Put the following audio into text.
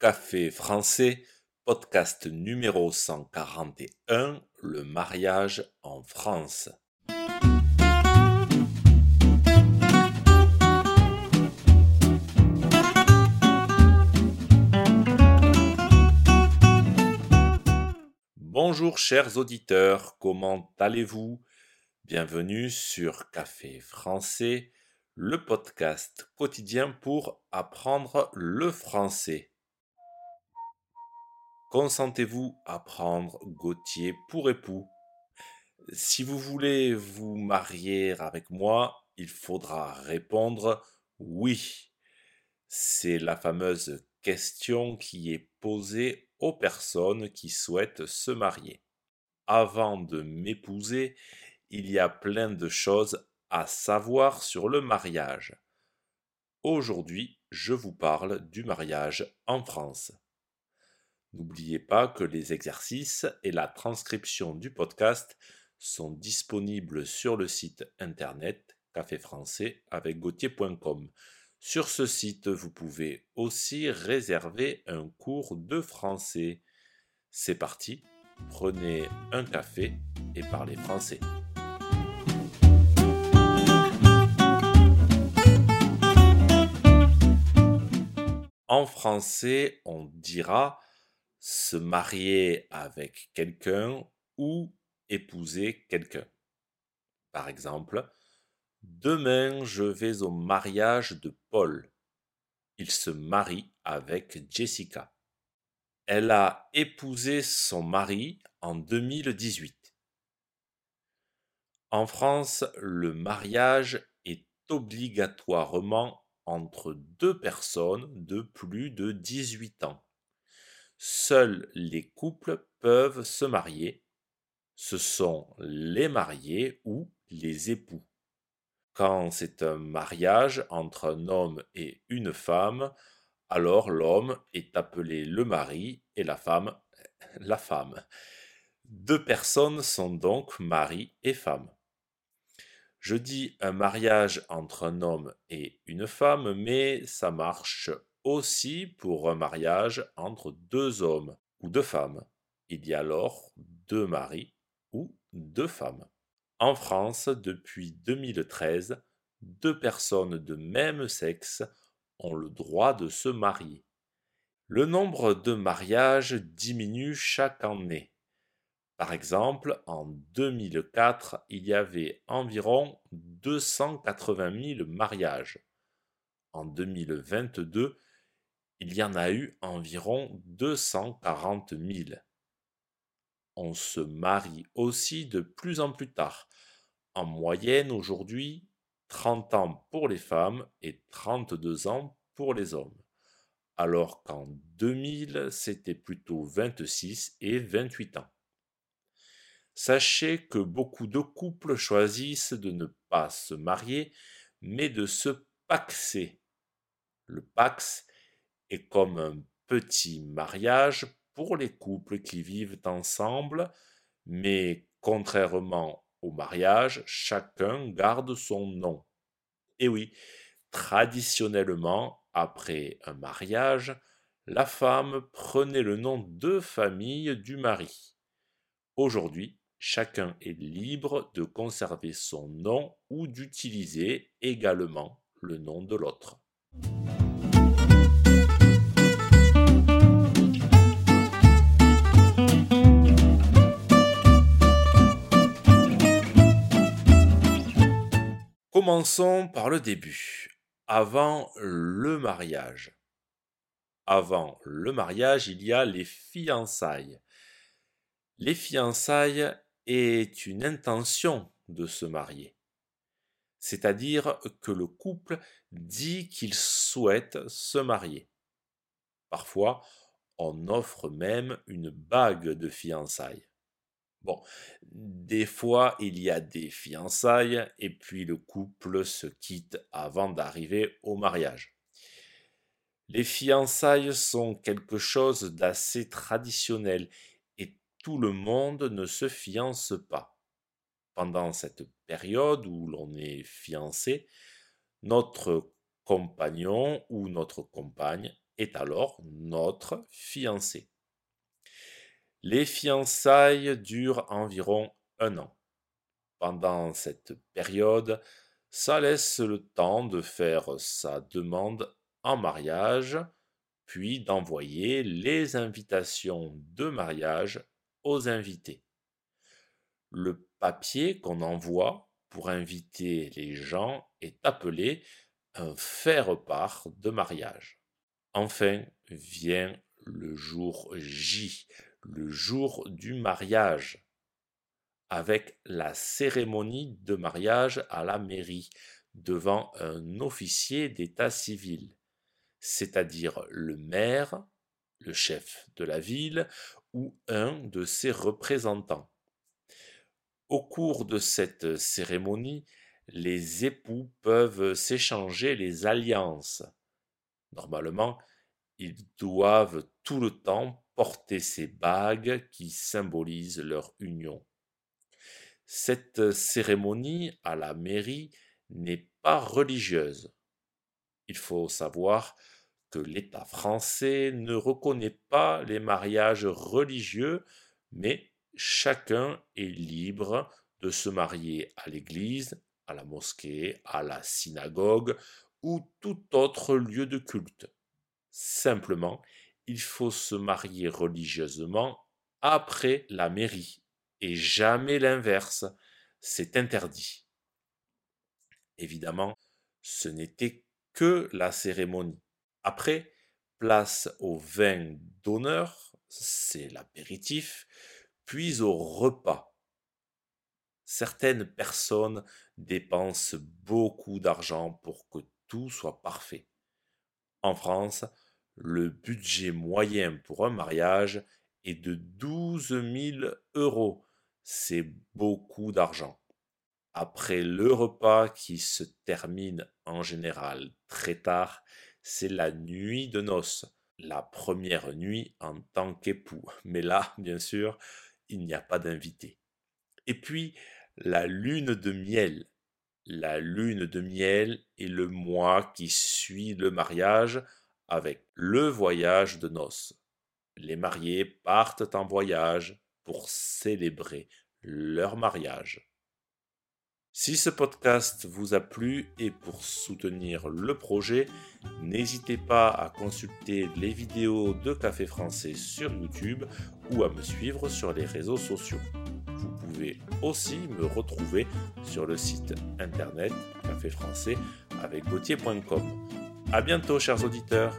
Café français, podcast numéro 141, le mariage en France. Bonjour chers auditeurs, comment allez-vous? Bienvenue sur Café français, le podcast quotidien pour apprendre le français. Consentez-vous à prendre Gauthier pour époux Si vous voulez vous marier avec moi, il faudra répondre oui. C'est la fameuse question qui est posée aux personnes qui souhaitent se marier. Avant de m'épouser, il y a plein de choses à savoir sur le mariage. Aujourd'hui, je vous parle du mariage en France. N'oubliez pas que les exercices et la transcription du podcast sont disponibles sur le site internet café français avec gauthier.com. Sur ce site, vous pouvez aussi réserver un cours de français. C'est parti, prenez un café et parlez français. En français, on dira se marier avec quelqu'un ou épouser quelqu'un. Par exemple, demain je vais au mariage de Paul. Il se marie avec Jessica. Elle a épousé son mari en 2018. En France, le mariage est obligatoirement entre deux personnes de plus de 18 ans. Seuls les couples peuvent se marier. Ce sont les mariés ou les époux. Quand c'est un mariage entre un homme et une femme, alors l'homme est appelé le mari et la femme la femme. Deux personnes sont donc mari et femme. Je dis un mariage entre un homme et une femme, mais ça marche aussi pour un mariage entre deux hommes ou deux femmes. Il y a alors deux maris ou deux femmes. En France, depuis 2013, deux personnes de même sexe ont le droit de se marier. Le nombre de mariages diminue chaque année. Par exemple, en 2004, il y avait environ 280 000 mariages. En 2022, il y en a eu environ 240 000. On se marie aussi de plus en plus tard. En moyenne aujourd'hui, 30 ans pour les femmes et 32 ans pour les hommes. Alors qu'en 2000, c'était plutôt 26 et 28 ans. Sachez que beaucoup de couples choisissent de ne pas se marier, mais de se paxer. Le pax comme un petit mariage pour les couples qui vivent ensemble, mais contrairement au mariage, chacun garde son nom. Et oui, traditionnellement, après un mariage, la femme prenait le nom de famille du mari. Aujourd'hui, chacun est libre de conserver son nom ou d'utiliser également le nom de l'autre. Commençons par le début, avant le mariage. Avant le mariage, il y a les fiançailles. Les fiançailles est une intention de se marier. C'est-à-dire que le couple dit qu'il souhaite se marier. Parfois, on offre même une bague de fiançailles. Bon, des fois, il y a des fiançailles et puis le couple se quitte avant d'arriver au mariage. Les fiançailles sont quelque chose d'assez traditionnel tout le monde ne se fiance pas. Pendant cette période où l'on est fiancé, notre compagnon ou notre compagne est alors notre fiancé. Les fiançailles durent environ un an. Pendant cette période, ça laisse le temps de faire sa demande en mariage, puis d'envoyer les invitations de mariage aux invités. Le papier qu'on envoie pour inviter les gens est appelé un faire-part de mariage. Enfin vient le jour J, le jour du mariage, avec la cérémonie de mariage à la mairie devant un officier d'état civil, c'est-à-dire le maire, le chef de la ville ou un de ses représentants. Au cours de cette cérémonie, les époux peuvent s'échanger les alliances. Normalement, ils doivent tout le temps ces bagues qui symbolisent leur union. Cette cérémonie à la mairie n'est pas religieuse. Il faut savoir que l'État français ne reconnaît pas les mariages religieux, mais chacun est libre de se marier à l'église, à la mosquée, à la synagogue ou tout autre lieu de culte. Simplement, il faut se marier religieusement après la mairie et jamais l'inverse. C'est interdit. Évidemment, ce n'était que la cérémonie. Après, place au vin d'honneur, c'est l'apéritif, puis au repas. Certaines personnes dépensent beaucoup d'argent pour que tout soit parfait. En France, le budget moyen pour un mariage est de 12 000 euros. C'est beaucoup d'argent. Après le repas qui se termine en général très tard, c'est la nuit de noces, la première nuit en tant qu'époux. Mais là, bien sûr, il n'y a pas d'invité. Et puis, la lune de miel. La lune de miel est le mois qui suit le mariage avec le voyage de noces. Les mariés partent en voyage pour célébrer leur mariage. Si ce podcast vous a plu et pour soutenir le projet, n'hésitez pas à consulter les vidéos de Café Français sur YouTube ou à me suivre sur les réseaux sociaux. Vous pouvez aussi me retrouver sur le site internet café français avec gauthier.com. À bientôt chers auditeurs